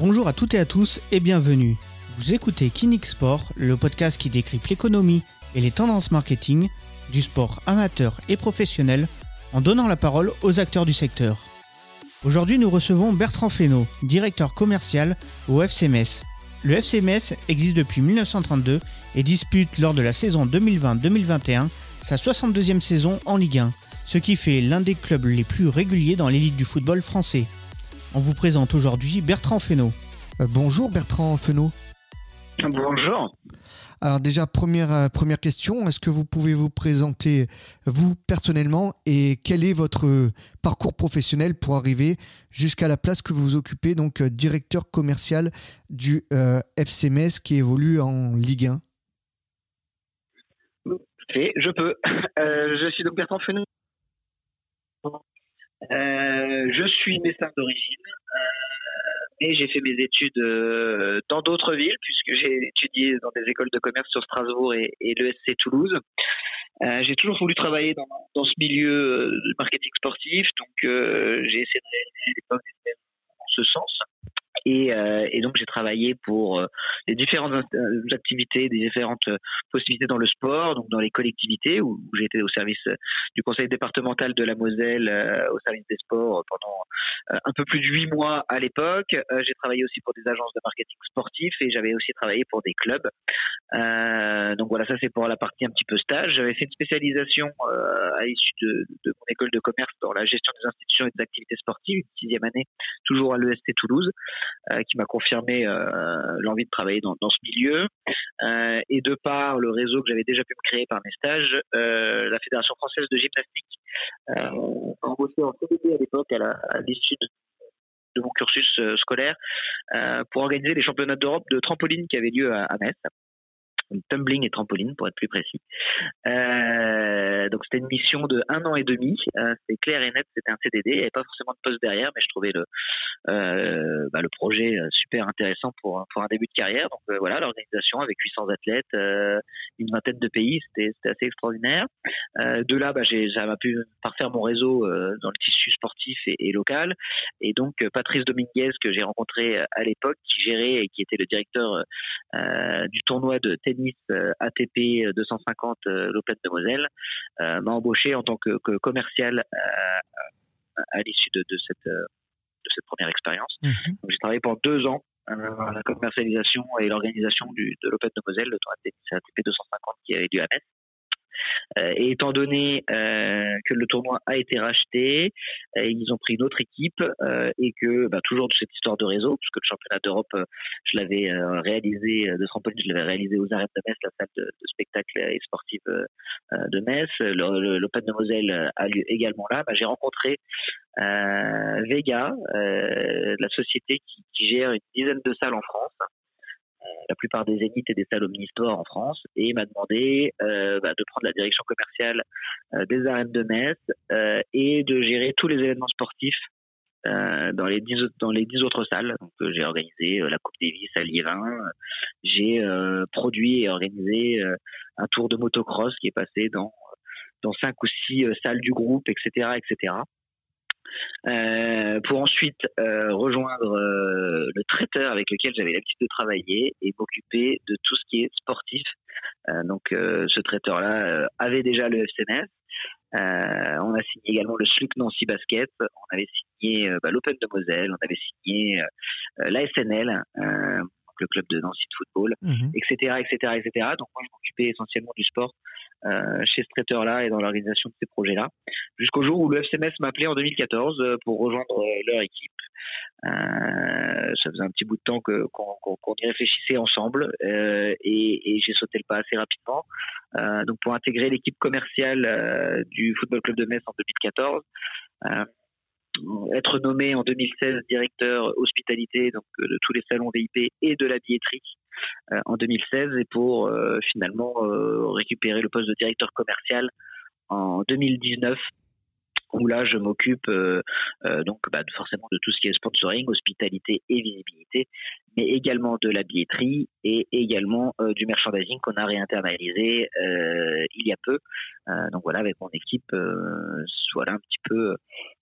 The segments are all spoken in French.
Bonjour à toutes et à tous et bienvenue. Vous écoutez Kinix Sport, le podcast qui décrypte l'économie et les tendances marketing du sport amateur et professionnel en donnant la parole aux acteurs du secteur. Aujourd'hui, nous recevons Bertrand Fesneau, directeur commercial au FCMS. Le FCMS existe depuis 1932 et dispute lors de la saison 2020-2021 sa 62e saison en Ligue 1, ce qui fait l'un des clubs les plus réguliers dans l'élite du football français. On vous présente aujourd'hui Bertrand Fesneau. Euh, bonjour Bertrand Fesneau. Bonjour. Alors déjà, première, euh, première question, est-ce que vous pouvez vous présenter vous personnellement et quel est votre parcours professionnel pour arriver jusqu'à la place que vous occupez, donc euh, directeur commercial du FCMS qui évolue en Ligue 1 je peux. je suis donc Bertrand Fenot. Je suis médecin d'origine, mais j'ai fait mes études euh, dans d'autres villes, puisque j'ai étudié dans des écoles de commerce sur Strasbourg et, et l'ESC Toulouse. Euh, j'ai toujours voulu travailler dans, dans ce milieu euh, de marketing sportif, donc j'ai essayé de réaliser des postes en ce sens. Et, euh, et, donc j'ai travaillé pour euh, les différentes euh, activités, des différentes possibilités dans le sport, donc dans les collectivités où, où j'étais au service du conseil départemental de la Moselle, au service des sports pendant un peu plus de huit mois à l'époque. j'ai travaillé aussi pour des agences de marketing sportif et j'avais aussi travaillé pour des clubs. donc voilà, ça c'est pour la partie un petit peu stage. J'avais fait une spécialisation à l'issue de, de, mon école de commerce dans la gestion des institutions et des activités sportives, une sixième année, toujours à l'EST Toulouse. Euh, qui m'a confirmé euh, l'envie de travailler dans, ce milieu. Euh, et de par le réseau que j'avais déjà pu me créer par mes stages, la Fédération française de gymnastique embauché en CDD à l'époque à l'issue de de mon cursus scolaire pour organiser les championnats d'Europe de trampoline qui avaient lieu à, à Metz tumbling et trampoline pour être plus précis. Euh, donc c'était une mission de un an et demi. Euh, c'était clair et net, c'était un CDD. Il n'y avait pas forcément de poste derrière, mais je trouvais le euh, bah, le projet euh, super intéressant pour pour un début de carrière. Donc voilà, l'organisation avec 800 athlètes, une vingtaine de pays, c'était assez extraordinaire. de là, bah, ça m'a pu parfaire mon réseau dans le tissu sportif et, et local. Et donc Patrice Dominguez que j'ai rencontré à l'époque, qui gérait et qui était le directeur du tournoi de tennis euh, ATP 250 euh, euh, l'Open de Moselle m'a embauché en tant que, commercial à l'issue de, cette de cette première expérience. Mhm. J'ai travaillé pendant deux ans à la commercialisation et l'organisation de l'Open de Moselle, le ATP 250 qui avait lieu à Metz. Euh, et étant donné euh, que le tournoi a été racheté, euh, ils ont pris une autre équipe et que bah, toujours de cette histoire de réseau, puisque le championnat d'Europe, je l'avais réalisé de trampoline, je l'avais réalisé aux arènes de Metz, la salle de, spectacle et sportive de Metz. L'Open de Moselle a lieu également là. Bah, j'ai rencontré Vega, la société qui, qui, gère une dizaine de salles en France, la plupart des élites et des salles omnisports en France et m'a demandé euh, bah, de prendre la direction commerciale euh, des arènes de Metz euh, et de gérer tous les événements sportifs dans les dix dans les dix autres salles. Donc j'ai organisé la Coupe Davis à Liévin, j'ai produit et organisé un tour de motocross qui est passé dans dans cinq ou six salles du groupe, etc., etc. Euh, pour ensuite euh, rejoindre euh, le traiteur avec lequel j'avais l'habitude de travailler et m'occuper de tout ce qui est sportif. donc ce traiteur-là avait déjà le FCNS. on a signé également le SLUC Nancy Basket, on avait signé bah, l'Open de Moselle, on avait signé la SNL, le club de Nancy de football, etc., etc., etc. Donc moi, je m'occupais essentiellement du sport chez ce traiteur-là et dans l'organisation de ces projets-là, jusqu'au jour où le FCMS m'appelait en 2014 euh, pour rejoindre euh, leur équipe. Euh, ça faisait un petit bout de temps que qu'on y réfléchissait ensemble et, et j'ai sauté le pas assez rapidement. donc pour intégrer l'équipe commerciale du Football Club de Metz en 2014 être nommé en 2016 directeur hospitalité donc de tous les salons VIP et de la billetterie euh, en 2016 et pour euh, finalement euh, récupérer le poste de directeur commercial en 2019 où là je m'occupe donc bah, forcément de tout ce qui est sponsoring, hospitalité et visibilité, mais également de la billetterie et également du merchandising qu'on a réinternalisé il y a peu. donc voilà, avec mon équipe, voilà un petit peu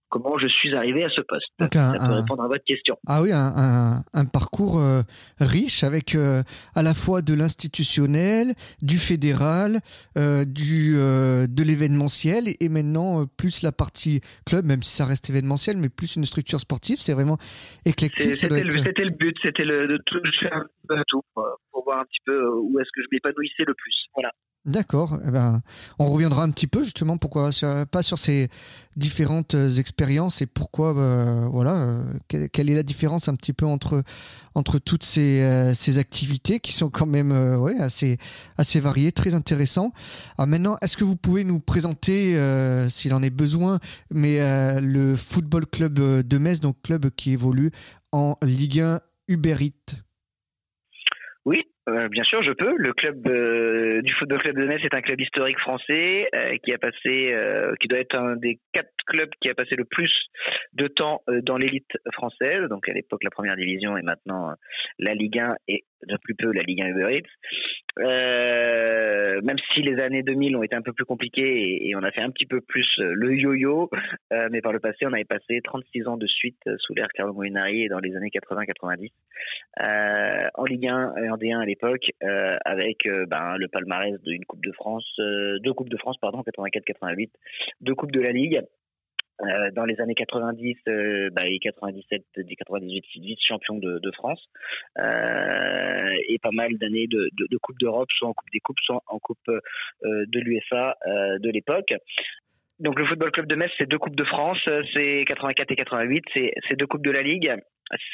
comment je suis arrivé à ce poste. ça peut répondre à votre question. Ah oui, un, parcours euh, riche avec euh, à la fois de l'institutionnel, du fédéral, euh, du, de l'événementiel et maintenant plus la partie club, même si ça reste événementiel, mais plus une structure sportive. C'est vraiment éclectique. C'était le, but, c'était de tout faire tout pour voir un petit peu où est-ce que je m'épanouissais le plus. Voilà. D'accord. Eh ben, on reviendra un petit peu justement pourquoi pas sur ces différentes euh, expériences et pourquoi euh, voilà euh, quelle est la différence un petit peu entre entre toutes ces, activités qui sont quand même assez assez variées, très intéressant. Alors maintenant, est-ce que vous pouvez nous présenter s'il en est besoin, mais le football club de Metz, donc club qui évolue en Ligue 1 Uberit Oui, euh, bien sûr, je peux. Le club euh, du football club de Metz est un club historique français euh, qui a passé, qui doit être un des quatre clubs qui a passé le plus de temps dans l'élite française. Donc à l'époque la première division et maintenant la Ligue 1 et de plus peu la Ligue 1 Uber Eats. Euh, même si les années 2000 ont été un peu plus compliquées et, on a fait un petit peu plus euh, le yo-yo, euh, mais par le passé, on avait passé 36 ans de suite sous l'ère Carlo Molinari et dans les années 80-90 en Ligue 1 et en D1 à l'époque, avec ben, le palmarès d'une Coupe de France, deux Coupes de France, pardon, 84-88, deux Coupes de la Ligue. Euh, dans les années 90 euh, bah, et 97, 98, vice champion de, France, euh, et pas mal d'années de, de, de Coupe d'Europe, soit en Coupe des Coupes, soit en Coupe euh, de l'UFA de l'époque. Donc le Football Club de Metz, c'est deux Coupes de France, c'est 84 et 88, c'est deux Coupes de la Ligue,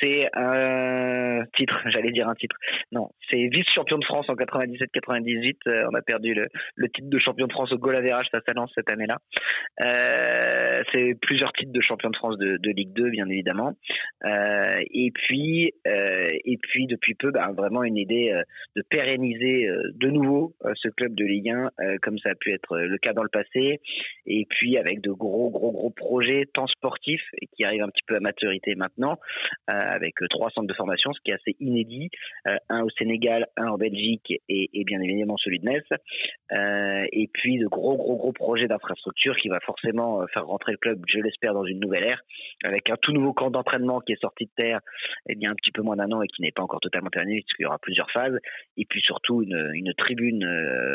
c'est un titre, j'allais dire un titre. Non, c'est vice-champion de France en 97-98. Euh, on a perdu le, titre de champion de France au goal average face à Lens cette année-là. Euh, c'est plusieurs titres de champion de France de, Ligue 2, bien évidemment. Euh, et puis, euh, et puis depuis peu, bah, vraiment une idée euh, de pérenniser de nouveau ce club de Ligue 1, comme ça a pu être le cas dans le passé. Et puis avec de gros, gros, gros projets, tant sportifs et qui arrivent un petit peu à maturité maintenant. Euh, avec euh, trois centres de formation, ce qui est assez inédit. Euh, un au Sénégal, un en Belgique et, et bien évidemment celui de Metz. et puis de gros, gros, gros projets d'infrastructure qui va forcément faire rentrer le club, je l'espère, dans une nouvelle ère, avec un tout nouveau camp d'entraînement qui est sorti de terre y a un petit peu moins d'un an et qui n'est pas encore totalement terminé, puisqu'il y aura plusieurs phases. Et puis surtout une, une tribune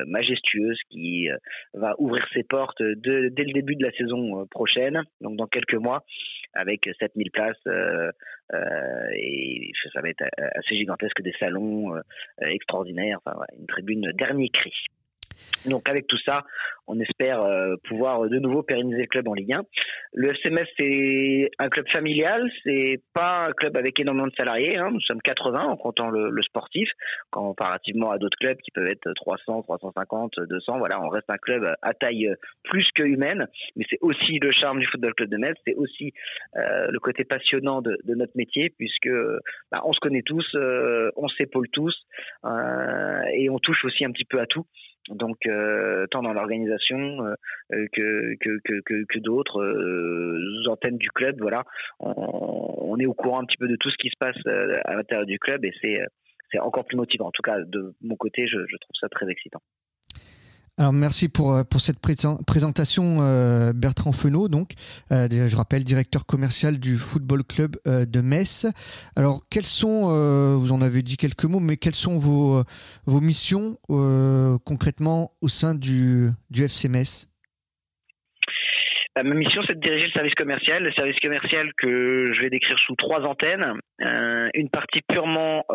majestueuse qui va ouvrir ses portes de, dès le début de la saison prochaine, donc dans quelques mois, avec 7000 places euh, euh, et ça va être assez gigantesque, des salons euh, extraordinaires, enfin, une tribune dernier cri. Donc avec tout ça, on espère euh, pouvoir de nouveau pérenniser le club en Ligue 1. Le FCMS c'est un club familial, c'est pas un club avec énormément de salariés. Hein. Nous sommes 80 en comptant le, sportif, comparativement à d'autres clubs qui peuvent être 300, 350, 200. Voilà, on reste un club à taille plus que humaine, mais c'est aussi le charme du football club de Metz, c'est aussi euh, le côté passionnant de, notre métier puisque bah, on se connaît tous, euh, on s'épaule tous et on touche aussi un petit peu à tout. Donc, euh, tant dans l'organisation euh, euh, que, que, que, que d'autres antennes du club, voilà, on, est au courant un petit peu de tout ce qui se passe à l'intérieur du club et c'est c'est encore plus motivant. En tout cas, de mon côté, je trouve ça très excitant. Alors merci pour, euh, pour cette présentation euh, Bertrand Fenot, donc euh, je rappelle directeur commercial du Football Club de Metz. Alors quelles sont, vous en avez dit quelques mots, mais quelles sont vos, vos missions concrètement au sein du, du FC Metz? Ma mission, c'est de diriger le service commercial. Le service commercial que je vais décrire sous trois antennes. une partie purement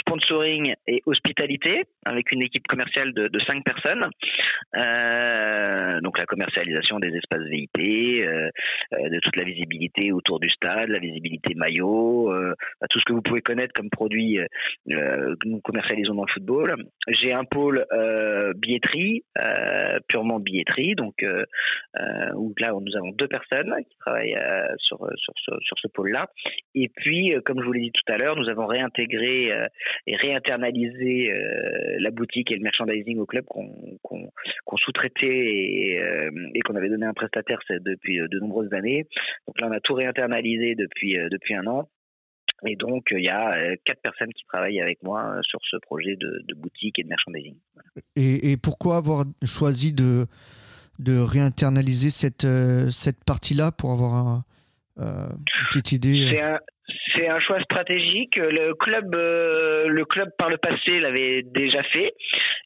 sponsoring et hospitalité avec une équipe commerciale de, de cinq personnes. Euh, donc la commercialisation des espaces VIP, euh, euh, de toute la visibilité autour du stade, la visibilité maillot, euh, bah, tout ce que vous pouvez connaître comme produit euh, que nous commercialisons dans le football. J'ai un pôle billetterie, purement billetterie, donc où là nous avons deux personnes qui travaillent sur, sur, sur, sur, ce pôle-là. Et puis, comme je vous l'ai dit tout à l'heure, nous avons réintégré et réinternaliser euh, la boutique et le merchandising au club qu'on sous-traitait euh, et, qu'on avait donné à un prestataire depuis euh, de nombreuses années. Donc là, on a tout réinternalisé depuis, depuis un an. Et donc, il y a quatre personnes qui travaillent avec moi sur ce projet de, boutique et de merchandising. Et, et, pourquoi avoir choisi de, de réinternaliser cette, cette partie-là pour avoir une petite idée c'est un choix stratégique. Le club, euh, le club par le passé l'avait déjà fait.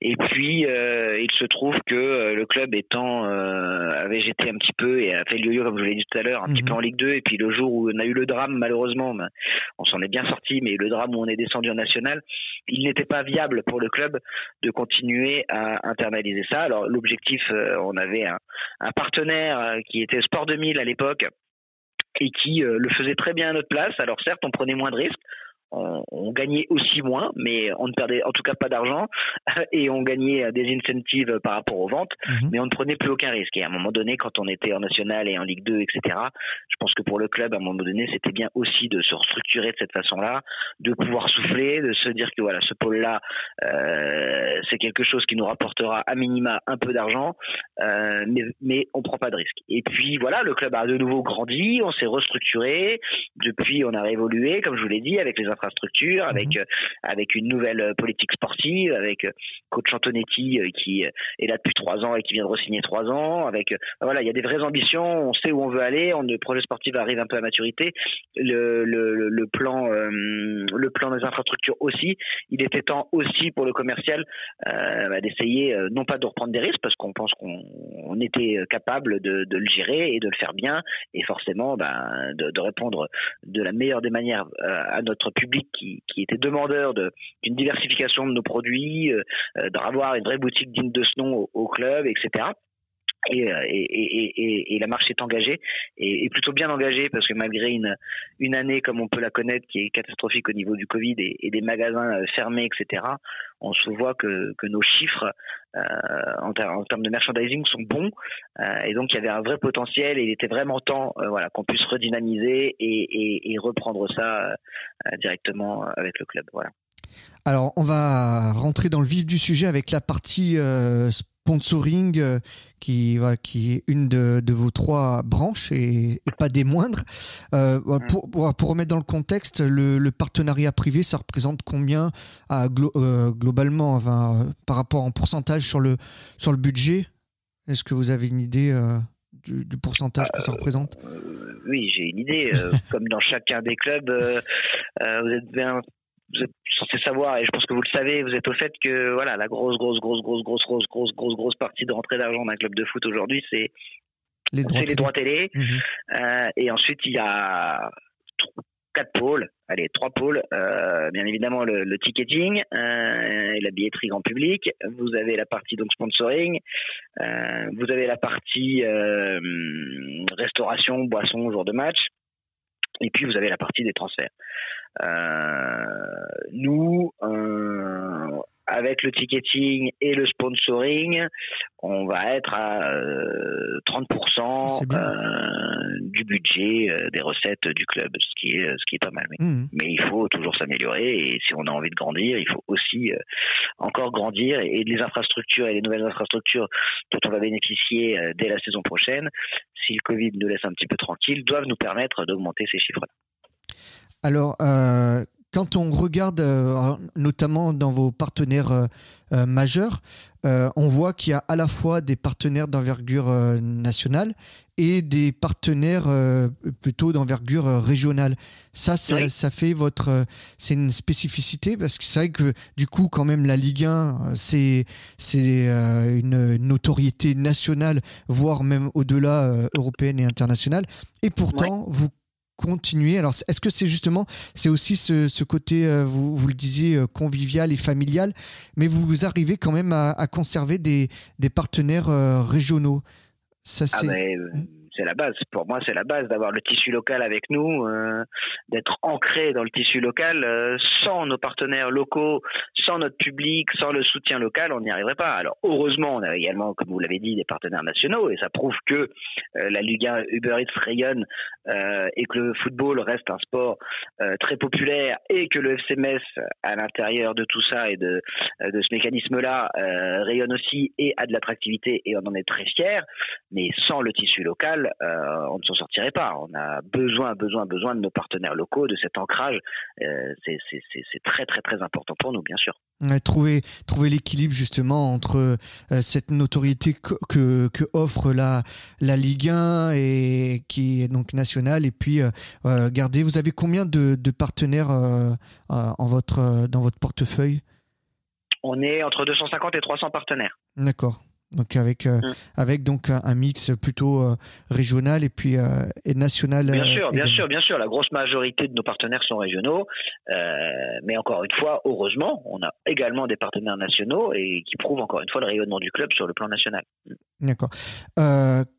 Et puis, euh, il se trouve que euh, le club étant avait jeté un petit peu et a fait le yo-yo, comme je vous l'ai dit tout à l'heure, un petit peu mhm. en Ligue 2. Et puis le jour où on a eu le drame, malheureusement, ben, on s'en est bien sorti, mais le drame où on est descendu en national, il n'était pas viable pour le club de continuer à internaliser ça. Alors l'objectif, on avait un, un partenaire qui était Sport 2000 à l'époque et qui euh, le faisait très bien à notre place. Alors certes, on prenait moins de risques, on, gagnait aussi moins, mais on ne perdait en tout cas pas d'argent et on gagnait des incentives par rapport aux ventes, mhm. mais on ne prenait plus aucun risque. Et à un moment donné, quand on était en national et en Ligue 2, etc., je pense que pour le club, à un moment donné, c'était bien aussi de se restructurer de cette façon-là, de pouvoir souffler, de se dire que voilà, ce pôle-là, euh, c'est quelque chose qui nous rapportera à minima un peu d'argent, euh, mais, mais on prend pas de risque. Et puis voilà, le club a de nouveau grandi, on s'est restructuré. Depuis, on a réévolué, comme je vous l'ai dit, avec les infrastructures, mhm. avec euh, avec une nouvelle euh, politique sportive, avec euh, coach Antonetti qui est là depuis trois ans et qui vient de re-signer trois ans. Avec voilà, il y a des vraies ambitions, on sait où on veut aller. On, le projet sportif arrive un peu à maturité. Le, le, le plan le plan des infrastructures aussi. Il était temps aussi pour le commercial bah, d'essayer non pas de reprendre des risques parce qu'on pense qu'on était capable de, de, le gérer et de le faire bien et forcément ben, de, de, répondre de la meilleure des manières à notre public qui, était demandeur d'une diversification de nos produits, euh, euh, d'avoir une vraie boutique digne de ce nom au, club, etc. Euh, et, la marche est engagée et, plutôt bien engagée parce que malgré une, une année comme on peut la connaître qui est catastrophique au niveau du Covid et, des magasins fermés, etc., on se voit que, nos chiffres en, termes de merchandising sont bons et donc il y avait un vrai potentiel et il était vraiment temps voilà, qu'on puisse redynamiser et, reprendre ça directement avec le club. Voilà. Alors, on va rentrer dans le vif du sujet avec la partie sponsoring euh, qui, qui est une de, vos trois branches et, pas des moindres. Euh, mm. pour, pour, remettre dans le contexte, le, partenariat privé, ça représente combien à, euh, globalement par rapport en pourcentage sur le, sur le budget? Est-ce que vous avez une idée du, pourcentage que ça représente? Oui, j'ai une idée. comme dans chacun des clubs, vous êtes bien vous êtes censé savoir, et je pense que vous le savez, vous êtes au fait que voilà, la grosse, grosse, grosse, grosse, grosse, grosse, grosse, grosse, grosse partie de rentrée d'argent d'un club de foot aujourd'hui, c'est les droits, les droits télé. Mhm. Euh, et ensuite, il y a quatre pôles, allez, trois pôles. Euh, bien évidemment, le, ticketing euh, et la billetterie grand public. Vous avez la partie donc sponsoring. vous avez la partie restauration, boisson, jour de match. Et puis vous avez la partie des transferts. Euh, nous, euh, avec le ticketing et le sponsoring, on va être à 30% euh, du budget des recettes du club, ce qui est ce qui est pas mal. Mais, mmh. mais il faut toujours s'améliorer et si on a envie de grandir, il faut aussi encore grandir et, les infrastructures et les nouvelles infrastructures dont on va bénéficier dès la saison prochaine, si le Covid nous laisse un petit peu tranquille, doivent nous permettre d'augmenter ces chiffres-là. Alors, euh, quand on regarde, euh, notamment dans vos partenaires euh, majeurs, on voit qu'il y a à la fois des partenaires d'envergure nationale et des partenaires plutôt d'envergure régionale. Ça, ça, fait votre, c'est une spécificité parce que c'est vrai que du coup, quand même, la Ligue 1, c'est c'est une notoriété nationale, voire même au-delà européenne et internationale. Et pourtant, vous continuer. Alors, est-ce que c'est justement, c'est aussi ce, côté, euh, vous, vous, le disiez, euh, convivial et familial, mais vous arrivez quand même à, conserver des, des partenaires euh, régionaux? Ça, ah, c'est... C'est la base. Pour moi, c'est la base d'avoir le tissu local avec nous, euh, d'être ancré dans le tissu local. Euh, sans nos partenaires locaux, sans notre public, sans le soutien local, on n'y arriverait pas. Alors heureusement, on a également, comme vous l'avez dit, des partenaires nationaux et ça prouve que euh, la Ligue 1 Uber Eats rayonne et que le football reste un sport très populaire et que le FCMS à l'intérieur de tout ça et de, de ce mécanisme-là rayonne aussi et a de l'attractivité et on en est très fier. Mais sans le tissu local, seul, on ne s'en sortirait pas. On a besoin, besoin, besoin de nos partenaires locaux, de cet ancrage. c'est très, très, très important pour nous, bien sûr. trouver trouver l'équilibre justement entre cette notoriété que, que, offre la, la Ligue 1 et qui est donc nationale et puis garder. Vous avez combien de, de partenaires en votre, dans votre portefeuille? On est entre 250 et 300 partenaires. D'accord. Donc avec euh, mm. avec donc un, mix plutôt euh, régional et puis euh, et national. Bien sûr, bien sûr, bien sûr. La grosse majorité de nos partenaires sont régionaux, mais encore une fois, heureusement, on a également des partenaires nationaux et qui prouvent encore une fois le rayonnement du club sur le plan national. D'accord.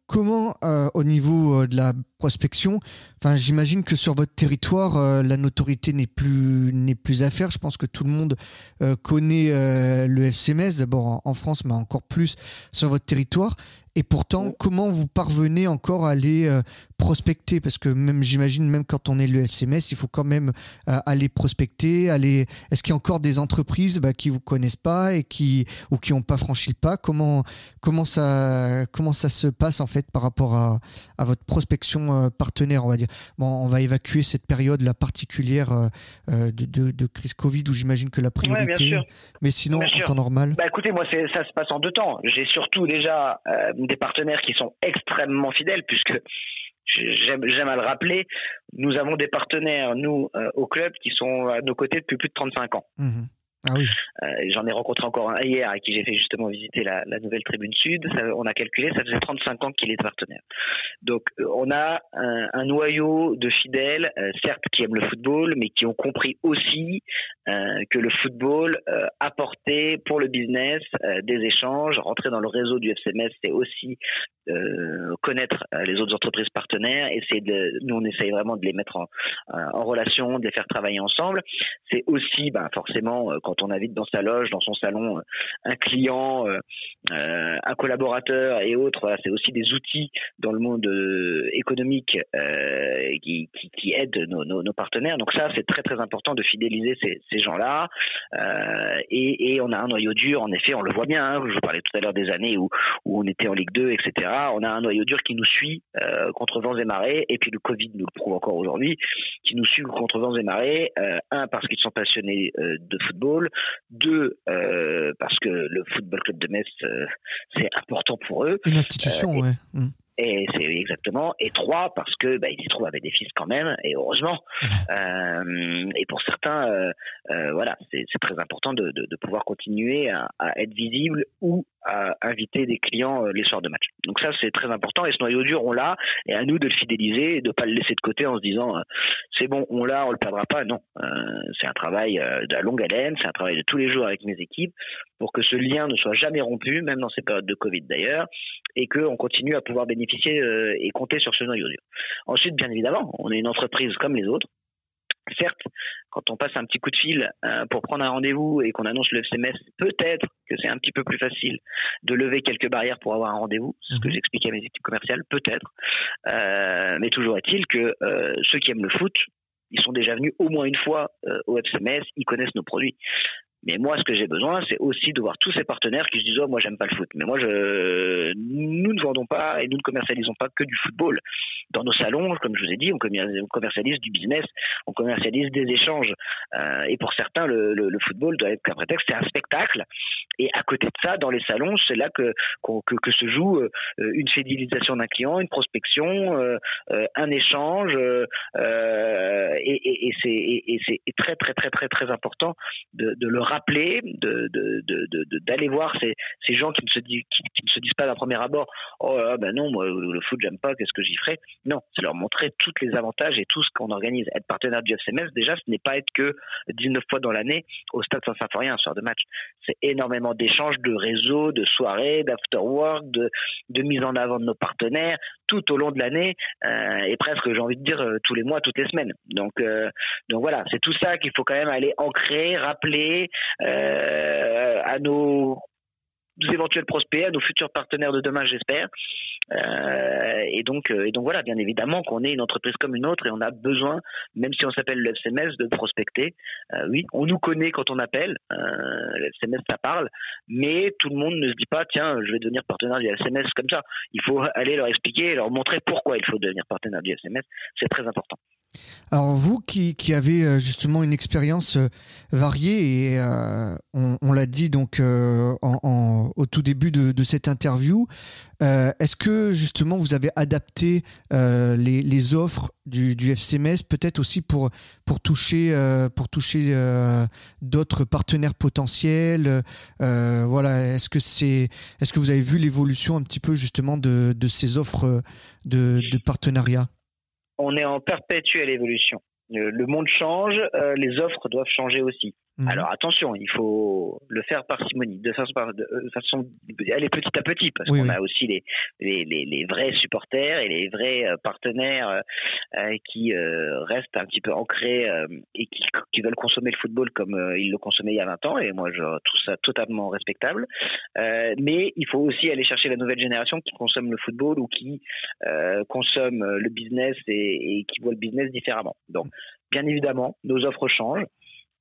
comment au niveau de la prospection. Enfin, j'imagine que sur votre territoire, euh, la notoriété n'est plus n'est plus à faire. Je pense que tout le monde euh, connaît euh, le FCMS, d'abord en, France, mais encore plus sur votre territoire. Et pourtant, comment vous parvenez encore à aller prospecter? Parce que même, j'imagine, même quand on est le FCMS, il faut quand même aller prospecter. Aller... Est-ce qu'il y a encore des entreprises bah, qui vous connaissent pas et qui ou qui n'ont pas franchi le pas? Comment comment ça comment ça se passe en fait par rapport à, à votre prospection euh, partenaire, on va dire Bon, on va évacuer cette période là particulière de, de, crise Covid où j'imagine que la priorité. mais sinon, en temps normal. Bah, écoutez, moi, ça se passe en deux temps. J'ai surtout déjà des partenaires qui sont extrêmement fidèles, puisque j'aime à le rappeler, nous avons des partenaires, nous, euh, au club, qui sont à nos côtés depuis plus de 35 ans. Mmh ah. Euh, j'en ai rencontré encore un hier à qui j'ai fait justement visiter la, nouvelle tribune sud. on a calculé, ça faisait 35 ans qu'il est partenaire. Donc euh, on a un, noyau de fidèles, euh, certes qui aiment le football, mais qui ont compris aussi que le football apportait pour le business des échanges. Rentrer dans le réseau du FCMS, c'est aussi connaître les autres entreprises partenaires. C'est de, nous on essaye vraiment de les mettre en, en relation, de les faire travailler ensemble. C'est aussi, ben, forcément quand on invite dans sa loge, dans son salon, euh, un client, euh, euh, un collaborateur et autres, c'est aussi des outils dans le monde économique qui, aident nos, partenaires. Donc ça, c'est très très important de fidéliser ces, gens-là. Et, on a un noyau dur, en effet, on le voit bien. Hein, je vous parlais tout à l'heure des années où, où on était en Ligue 2, etc. On a un noyau dur qui nous suit contre vents et marées. Et puis le Covid nous le prouve encore aujourd'hui, qui nous suit contre vents et marées. un parce qu'ils sont passionnés de football deux, euh, parce que le Football Club de Metz, euh, c'est important pour eux. Une institution, euh, ouais. Mmh. Et c'est exactement. Et trois, parce que bah, ils y trouvent avec des fils quand même, et heureusement. euh, et pour certains, euh, euh, voilà, c'est très important de, de, de, pouvoir continuer à, à, être visible ou à inviter des clients euh, les soirs de match. Donc ça, c'est très important. Et ce noyau dur, on l'a, et à nous de le fidéliser et de pas le laisser de côté en se disant euh, c'est bon, on l'a, on le perdra pas. Non, c'est un travail de la longue haleine, c'est un travail de tous les jours avec mes équipes pour que ce lien ne soit jamais rompu, même dans ces périodes de Covid d'ailleurs, et qu'on continue à pouvoir bénéficier euh, et compter sur ce noyau dur. Ensuite, bien évidemment, on est une entreprise comme les autres. Certes, quand on passe un petit coup de fil euh, pour prendre un rendez-vous et qu'on annonce le FCMS, peut-être que c'est un petit peu plus facile de lever quelques barrières pour avoir un rendez-vous, c'est ce que mhm. j'explique à mes équipes commerciales, peut-être. Euh, mais toujours est-il que ceux qui aiment le foot, ils sont déjà venus au moins une fois au FCMS, ils connaissent nos produits. Mais moi, ce que j'ai besoin, c'est aussi de voir tous ces partenaires qui se disent oh moi j'aime pas le foot. Mais moi, je, nous ne vendons pas et nous ne commercialisons pas que du football. Dans nos salons, comme je vous ai dit, on commercialise du business, on commercialise des échanges. Euh, et pour certains, le, le, le, football doit être un prétexte, c'est un spectacle. Et à côté de ça, dans les salons, c'est là que, que, que se joue euh, une fidélisation d'un client, une prospection, euh, euh un échange. Euh, et, et, et c'est très très très très très important de, de le rappeler, d'aller de, de, voir ces, ces, gens qui ne, se disent, qui, ne se disent pas d'un premier abord Oh ben non, moi le foot, j'aime pas, qu'est-ce que j'y ferai? Non, c'est leur montrer tous les avantages et tout ce qu'on organise. Être partenaire du FCMS, déjà, ce n'est pas être que 19 fois dans l'année au stade Saint-Symphorien, un soir de match. C'est énormément d'échanges, de réseaux, de soirées, d'afterwork, de, de mise en avant de nos partenaires tout au long de l'année euh, et presque, j'ai envie de dire, euh, tous les mois, toutes les semaines. Donc, euh, donc voilà, c'est tout ça qu'il faut quand même aller ancrer, rappeler, à nos éventuels prospects, à nos futurs partenaires de demain, j'espère. Euh, et donc, euh, et donc voilà, bien évidemment qu'on est une entreprise comme une autre et on a besoin, même si on s'appelle le FCMS, de prospecter. Euh, oui, on nous connaît quand on appelle, le FCMS ça parle, mais tout le monde ne se dit pas tiens, je vais devenir partenaire du FCMS comme ça. Il faut aller leur expliquer, leur montrer pourquoi il faut devenir partenaire du FCMS. C'est très important. Alors vous qui, qui, avez euh, justement une expérience euh, variée et euh, on, l'a dit donc au tout début de, cette interview, est-ce que justement vous avez adapté les, offres du, FCMS peut-être aussi pour, pour toucher, pour toucher d'autres partenaires potentiels Voilà, est-ce que c'est est-ce que vous avez vu l'évolution un petit peu justement de, de ces offres de partenariat? On est en perpétuelle évolution. Le monde change, euh, les offres doivent changer aussi. Mhm. Alors attention, il faut le faire par simonie, de façon, de euh, façon aller petit à petit, parce qu'on a aussi les, les, les, vrais supporters et les vrais euh, partenaires euh, qui restent un petit peu ancrés et qui, qui, veulent consommer le football comme ils le consommaient il y a 20 ans, et moi je trouve ça totalement respectable. mais il faut aussi aller chercher la nouvelle génération qui consomme le football ou qui consomme le business et, et qui voit le business différemment. Donc bien évidemment, nos offres changent.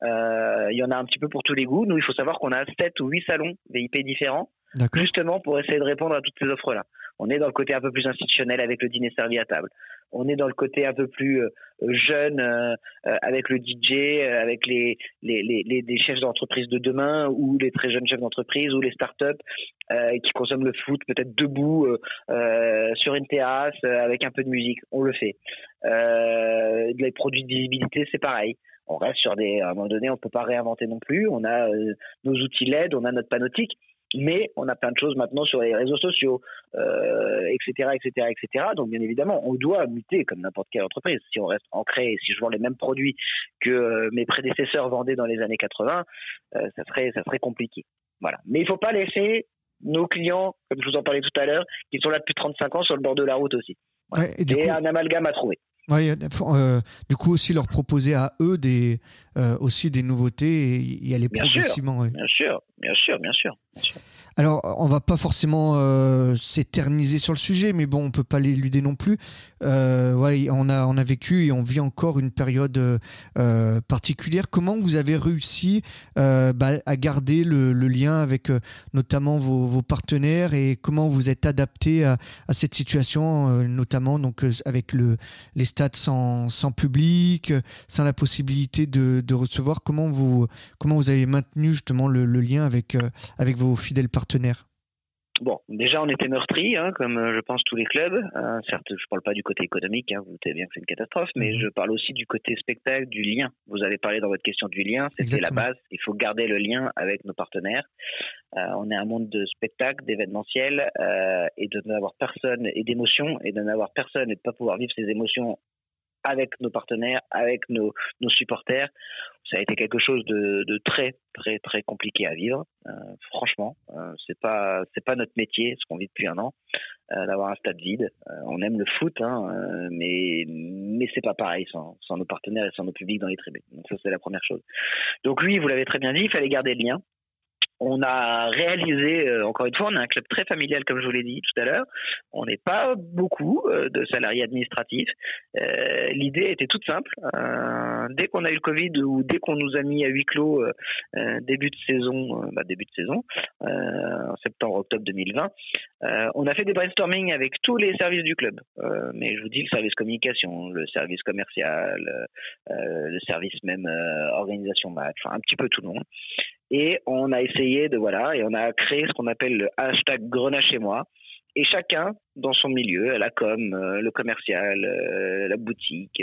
Euh, il y en a un petit peu pour tous les goûts. Nous, il faut savoir qu'on a 7 ou 8 salons VIP différents, justement pour essayer de répondre à toutes ces offres-là. On est dans le côté un peu plus institutionnel avec le dîner servi à table. On est dans le côté un peu plus euh, jeune euh, avec le DJ, avec les, les, les, les chefs d'entreprise de demain ou les très jeunes chefs d'entreprise ou les startups qui consomment le foot peut-être debout sur une terrasse avec un peu de musique. On le fait. les produits de visibilité, c'est pareil on reste sur des. À un moment donné, on peut pas réinventer non plus. On a euh, nos outils LED, on a notre panotique, mais on a plein de choses maintenant sur les réseaux sociaux, etc., etc., etc. Donc, bien évidemment, on doit muter comme n'importe quelle entreprise. Si on reste ancré, si je vends les mêmes produits que euh, mes prédécesseurs vendaient dans les années 80, euh, ça serait, ça serait compliqué. Voilà. Mais il faut pas laisser nos clients, comme je vous en parlais tout à l'heure, qui sont là depuis 35 ans sur le bord de la route aussi. et, un amalgame à trouver. Ouais, euh, du coup aussi leur proposer à eux des euh, aussi des nouveautés et y aller bien progressivement. Sûr, Bien sûr, bien sûr, bien sûr. Alors, on va pas forcément euh, s'éterniser sur le sujet, mais bon, on peut pas l'éluder non plus. Euh, on a, on a vécu et on vit encore une période euh, particulière. Comment vous avez réussi bah, à garder le, lien avec notamment vos, partenaires et comment vous êtes adapté à, cette situation, notamment donc avec le, les stades sans, public, sans la possibilité de, recevoir? Comment vous, comment vous avez maintenu justement le lien avec, avec vos fidèles partenaires Bon, déjà on était meurtri, hein, comme euh, je pense tous les clubs. Euh, certes, je parle pas du côté économique, hein, vous savez bien que c'est une catastrophe, mais mhm. je parle aussi du côté spectacle, du lien. Vous avez parlé dans votre question du lien, c'était la base. Il faut garder le lien avec nos partenaires. Euh, on est un monde de spectacle, d'événementiel, et de n'avoir personne et d'émotions, et de n'avoir personne et de pas pouvoir vivre ces émotions avec nos partenaires, avec nos, nos supporters. Ça a été quelque chose de, très très très compliqué à vivre. Euh, franchement, euh, c'est pas pas notre métier, ce qu'on vit depuis un an, euh, d'avoir un stade vide. Euh, on aime le foot, hein, mais mais c'est pas pareil sans, sans nos partenaires et sans nos publics dans les tribunes. Donc ça c'est la première chose. Donc oui, vous l'avez très bien dit, il fallait garder le lien on a réalisé, euh, encore une fois, on est un club très familial, comme je vous l'ai dit tout à l'heure. On n'est pas beaucoup euh, de salariés administratifs. Euh, l'idée était toute simple. dès qu'on a eu le Covid ou dès qu'on nous a mis à huis clos début de saison, bah, début de saison, en septembre-octobre 2020, on a fait des brainstorming avec tous les services du club. mais je vous dis le service communication, le service commercial, le service même organisation match, enfin un petit peu tout le monde. Et on a essayé de voilà, et on a créé ce qu'on appelle le hashtag Grenat chez moi. Et chacun dans son milieu, la com, euh, le commercial, euh, la boutique,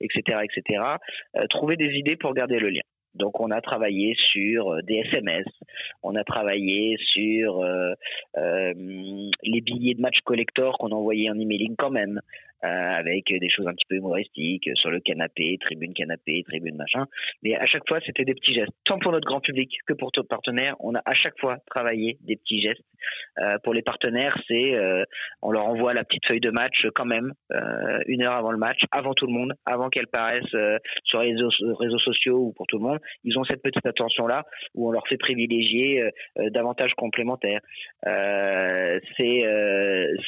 etc., euh, etc., trouver des idées pour garder le lien. Donc on a travaillé sur des SMS, on a travaillé sur les billets de match collector qu'on envoyait en emailing quand même, avec des choses un petit peu humoristiques sur le canapé, tribune canapé, tribune machin. Mais à chaque fois, c'était des petits gestes, tant pour notre grand public que pour nos partenaires. On a à chaque fois travaillé des petits gestes. pour les partenaires, c'est on leur envoie la petite feuille de match quand même une heure avant le match, avant tout le monde, avant qu'elle paraisse sur les réseaux, sociaux ou pour tout le monde. Ils ont cette petite attention là où on leur fait privilégier davantage complémentaires. c'est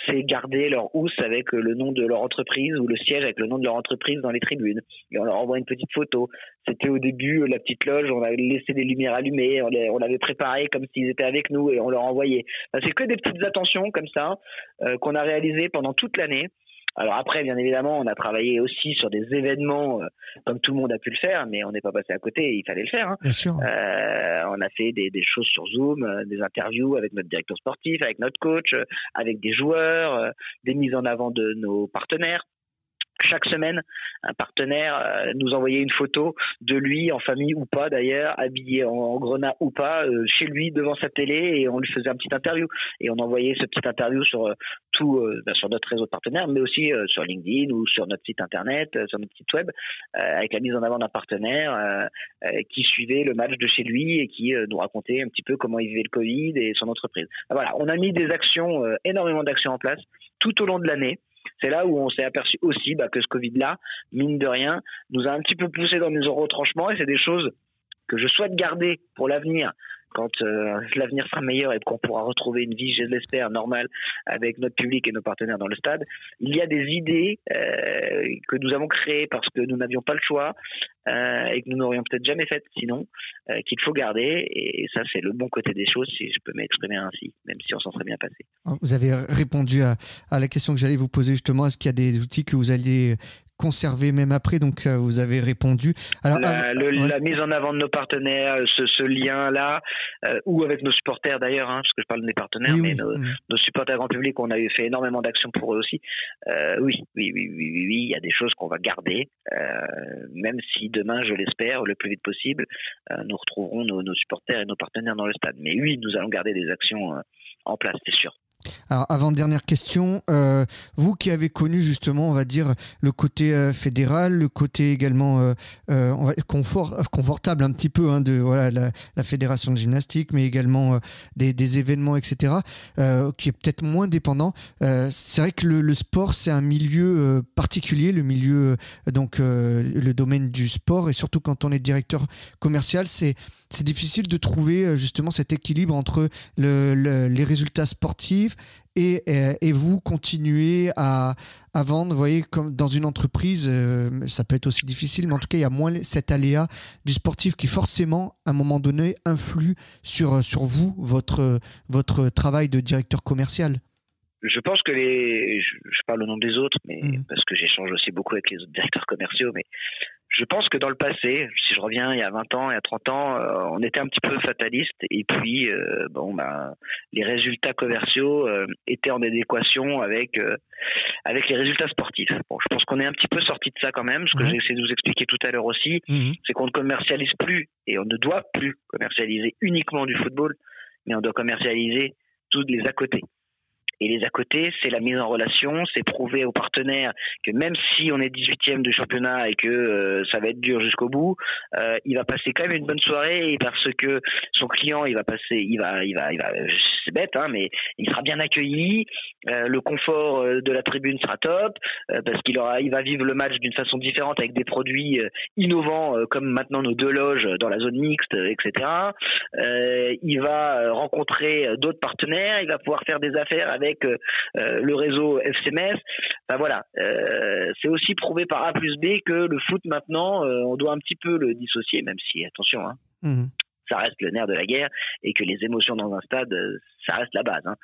c'est garder leur housse avec le nom de leur entreprise ou le siège avec le nom de leur entreprise dans les tribunes. Et on leur envoie une petite photo. C'était au début la petite loge, on a laissé des lumières allumées, on l'avait préparé comme s'ils étaient avec nous et on leur envoyait. c'est que des petites attentions comme ça euh, qu'on a réalisées pendant toute l'année. Alors après, bien évidemment, on a travaillé aussi sur des événements euh, comme tout le monde a pu le faire, mais on n'est pas passé à côté. Il fallait le faire. Hein. Bien sûr. Euh, on a fait des, des, choses sur Zoom, euh, des interviews avec notre directeur sportif, avec notre coach, avec des joueurs, des mises en avant de nos partenaires chaque semaine, un partenaire euh, nous envoyait une photo de lui, en famille ou pas d'ailleurs, habillé en, grenat ou pas, euh, chez lui devant sa télé, et on lui faisait un petit interview. Et on envoyait ce petit interview sur euh, tout, ben, sur notre réseau de partenaires, mais aussi sur LinkedIn ou sur notre site internet, sur notre site web, avec la mise en avant d'un partenaire qui suivait le match de chez lui et qui nous racontait un petit peu comment il vivait le Covid et son entreprise. Voilà, on a mis des actions, énormément d'actions en place tout au long de l'année. C'est là où on s'est aperçu aussi bah, que ce Covid-là, mine de rien, nous a un petit peu poussé dans nos retranchements. Et c'est des choses que je souhaite garder pour l'avenir quand euh, l'avenir sera meilleur et qu'on pourra retrouver une vie, je l'espère, normale avec notre public et nos partenaires dans le stade, il y a des idées euh, que nous avons créées parce que nous n'avions pas le choix euh, et que nous n'aurions peut-être jamais faites sinon, qu'il faut garder. Et ça, c'est le bon côté des choses, si je peux m'exprimer ainsi, même si on s'en serait bien passé. Vous avez répondu à, à la question que j'allais vous poser justement. Est-ce qu'il y a des outils que vous alliez conserver même après. Donc, euh, vous avez répondu. Alors, la, mise en avant de nos partenaires, ce, lien-là, euh, ou avec nos supporters d'ailleurs, hein, parce que je parle des partenaires, mais nos, supporters grand public, on a fait énormément d'actions pour eux aussi. Euh, oui, oui, oui, oui, oui, il y a des choses qu'on va garder, même si demain, je l'espère, le plus vite possible, nous retrouverons nos, nos, supporters et nos partenaires dans le stade. Mais oui, nous allons garder des actions en place, c'est sûr. Alors, avant dernière question, euh, vous qui avez connu justement, on va dire, le côté euh, fédéral, le côté également euh, confort, confortable un petit peu hein, de voilà la, fédération de gymnastique, mais également des, des, événements, etc., qui est peut-être moins dépendant. c'est vrai que le, le sport, c'est un milieu particulier, le milieu donc le domaine du sport, et surtout quand on est directeur commercial, c'est c'est difficile de trouver euh, justement cet équilibre entre les résultats sportifs et, euh, et, vous continuez à, à, vendre. Vous voyez, comme dans une entreprise, euh, ça peut être aussi difficile, mais en tout cas, il y a moins cet aléa du sportif qui forcément, à un moment donné, influe sur, sur vous, votre, votre travail de directeur commercial. Je pense que les, je, parle au nom des autres, mais mmh. parce que j'échange aussi beaucoup avec les autres directeurs commerciaux, mais je pense que dans le passé, si je reviens il y a 20 ans, il y a 30 ans, euh, on était un petit peu fataliste et puis euh, bon ben les résultats commerciaux euh, étaient en adéquation avec avec les résultats sportifs. Bon, je pense qu'on est un petit peu sorti de ça quand même. Ce que j'ai essayé de vous expliquer tout à l'heure aussi, mhm. c'est qu'on ne commercialise plus et on ne doit plus commercialiser uniquement du football, mais on doit commercialiser tous les à côté. Et les à côté, c'est la mise en relation, c'est prouver aux partenaires que même si on est 18e du championnat et que euh, ça va être dur jusqu'au bout, euh, il va passer quand même une bonne soirée parce que son client, il va passer, il va, il va, c'est bête, hein, mais il sera bien accueilli, euh, le confort de la tribune sera top parce qu'il aura, il va vivre le match d'une façon différente avec des produits innovants comme maintenant nos deux loges dans la zone mixte, etc. il va rencontrer d'autres partenaires, il va pouvoir faire des affaires avec avec euh, euh, le réseau FCMS. Enfin voilà, euh, c'est aussi prouvé par A plus B que le foot maintenant, on doit un petit peu le dissocier, même si attention. Hein, mmh. ça reste le nerf de la guerre et que les émotions dans un stade, ça reste la base. Hein.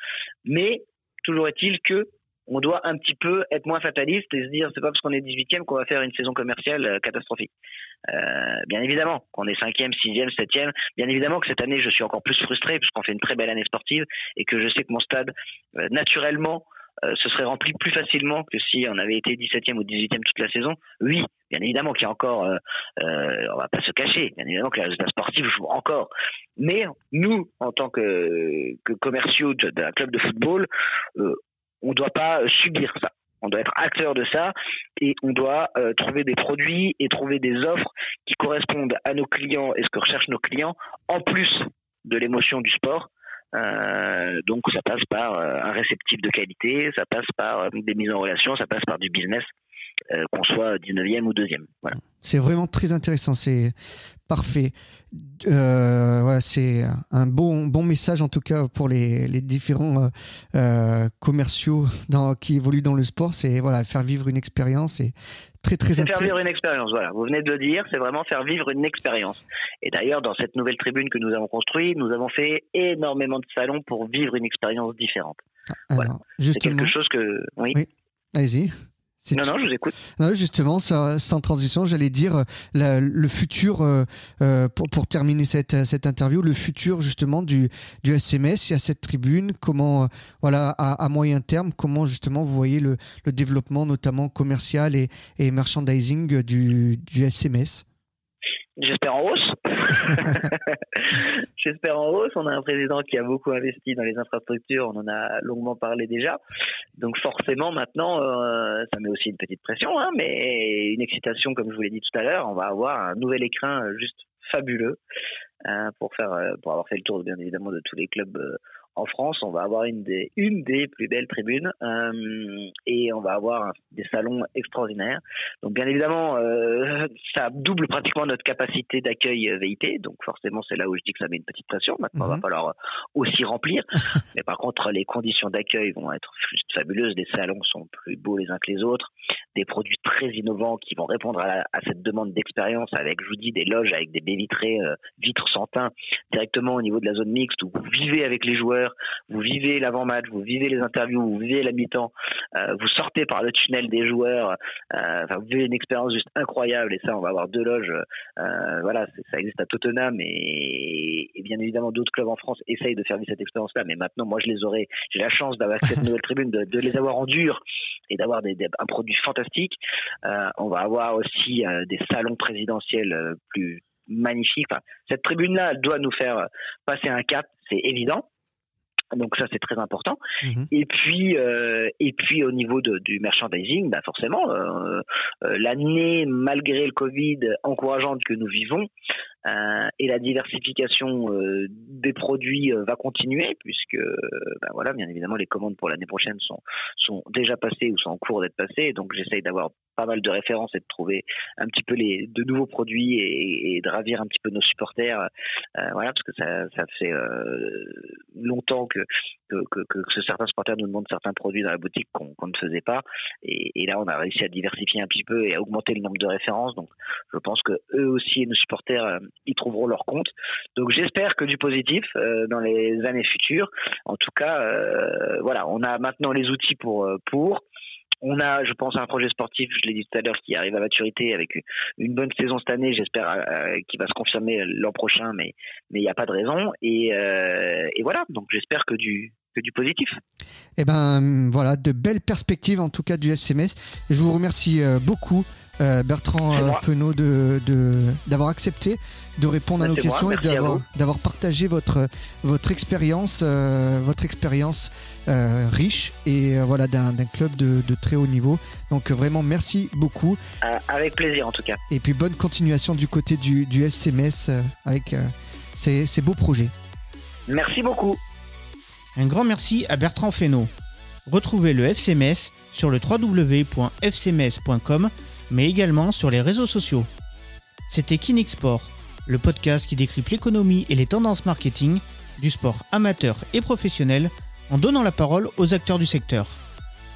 Mais toujours est-il que on doit un petit peu être moins fataliste et se dire c'est pas parce qu'on est 18e qu'on va faire une saison commerciale catastrophique. Euh, bien évidemment qu'on est cinquième, sixième, septième. Bien évidemment que cette année, je suis encore plus frustré puisqu'on fait une très belle année sportive et que je sais que mon stade, euh, naturellement, euh, se serait rempli plus facilement que si on avait été 17e ou 18e toute la saison. Oui, bien évidemment qu'il y a encore, euh, on va pas se cacher, bien évidemment que les résultats sportifs jouent encore. Mais nous, en tant que, que commerciaux d'un club de football, on ne doit pas subir ça. On doit être acteur de ça et on doit euh, trouver des produits et trouver des offres qui correspondent à nos clients et ce que recherchent nos clients en plus de l'émotion du sport. Euh, donc ça passe par euh, un réceptif de qualité, ça passe par des mises en relation, ça passe par du business, qu'on soit 19e ou 2e. Voilà. C'est vraiment très intéressant, c'est parfait. Euh, voilà, c'est un bon, bon message en tout cas pour les, les différents euh, euh, commerciaux dans, qui évoluent dans le sport. C'est voilà, faire vivre une expérience et très très intéressant. Faire vivre une expérience, voilà. Vous venez de le dire, c'est vraiment faire vivre une expérience. Et d'ailleurs, dans cette nouvelle tribune que nous avons construite, nous avons fait énormément de salons pour vivre une expérience différente. Ah, voilà. C'est quelque chose que. Oui. oui. Allez-y. Non, non, je vous écoute. justement, sans transition, j'allais dire euh, le futur, euh, euh, pour, pour, terminer cette, cette interview, le futur justement du, du SMS, il y a cette tribune, comment, voilà, à, moyen terme, comment justement vous voyez le, le développement notamment commercial et, et merchandising du, du SMS J'espère en hausse. J'espère en hausse. On a un président qui a beaucoup investi dans les infrastructures. On en a longuement parlé déjà. Donc forcément, maintenant, euh, ça met aussi une petite pression, hein, mais une excitation, comme je vous l'ai dit tout à l'heure. On va avoir un nouvel écrin juste fabuleux euh, pour faire, euh, pour avoir fait le tour, bien évidemment, de tous les clubs en France, on va avoir une des, une des plus belles tribunes euh, et on va avoir des salons extraordinaires. Donc bien évidemment, euh, ça double pratiquement notre capacité d'accueil euh, VIT. Donc forcément, c'est là où je dis que ça met une petite pression. Maintenant, il va mhm. falloir aussi remplir. Mais par contre, les conditions d'accueil vont être juste fabuleuses. Les salons sont plus beaux les uns que les autres. Des produits très innovants qui vont répondre à, cette demande d'expérience avec, je vous dis, des loges avec des baies vitrées, vitres sans teint directement au niveau de la zone mixte où vous vivez avec les joueurs vous vivez l'avant-match, vous vivez les interviews, vous vivez mi-temps, euh, vous sortez par le tunnel des joueurs, euh, vous vivez une expérience juste incroyable et ça, on va avoir deux loges. Euh, voilà, ça existe à Tottenham et, bien évidemment d'autres clubs en France essayent de faire vivre cette expérience-là, mais maintenant, moi, je les aurais, j'ai la chance d'avoir cette nouvelle tribune, de, les avoir en dur et d'avoir un produit fantastique. on va avoir aussi des salons présidentiels plus magnifiques. cette tribune-là, doit nous faire passer un cap, c'est évident. Donc ça c'est très important. Mhm. Et puis euh, et puis au niveau de, du merchandising, bah forcément euh, euh, l'année malgré le Covid encourageante que nous vivons euh, et la diversification euh, des produits va continuer puisque bah voilà bien évidemment les commandes pour l'année prochaine sont sont déjà passées ou sont en cours d'être passées. Donc j'essaye d'avoir pas mal de références et de trouver un petit peu les de nouveaux produits et, de ravir un petit peu nos supporters. voilà parce que ça ça fait longtemps que que, que, certains supporters nous demandent certains produits dans la boutique qu'on ne faisait pas. Et, là, on a réussi à diversifier un petit peu et à augmenter le nombre de références. Donc, je pense que eux aussi et nos supporters euh, y trouveront leur compte. Donc, j'espère que du positif euh, dans les années futures. En tout cas, euh, voilà, on a maintenant les outils pour pour. On a, je pense, un projet sportif, je l'ai dit tout à l'heure, qui arrive à maturité avec une bonne saison cette année, j'espère, euh, qui va se confirmer l'an prochain, mais mais il n'y a pas de raison. Et, euh, voilà, donc j'espère que du que du positif. Eh ben voilà, de belles perspectives en tout cas du FCMS. Je vous remercie euh, beaucoup euh, Bertrand euh, Fenot d'avoir de, accepté de répondre à nos questions et d'avoir partagé votre, votre expérience, votre expérience riche et voilà d'un club de, très haut niveau. Donc vraiment merci beaucoup. avec plaisir en tout cas. Et puis bonne continuation du côté du, du FCMS avec ces, ces beaux projets. Merci beaucoup. Un grand merci à Bertrand Fesneau. Retrouvez le FCMS sur le www.fcms.com, mais également sur les réseaux sociaux. C'était Kinix Sport, le podcast qui décrypte l'économie et les tendances marketing du sport amateur et professionnel en donnant la parole aux acteurs du secteur.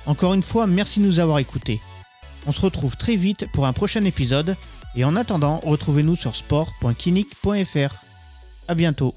Encore une fois, merci de nous avoir écoutés. On se retrouve très vite pour un prochain épisode et en attendant, retrouvez-nous sur sport.kinic.fr. À bientôt.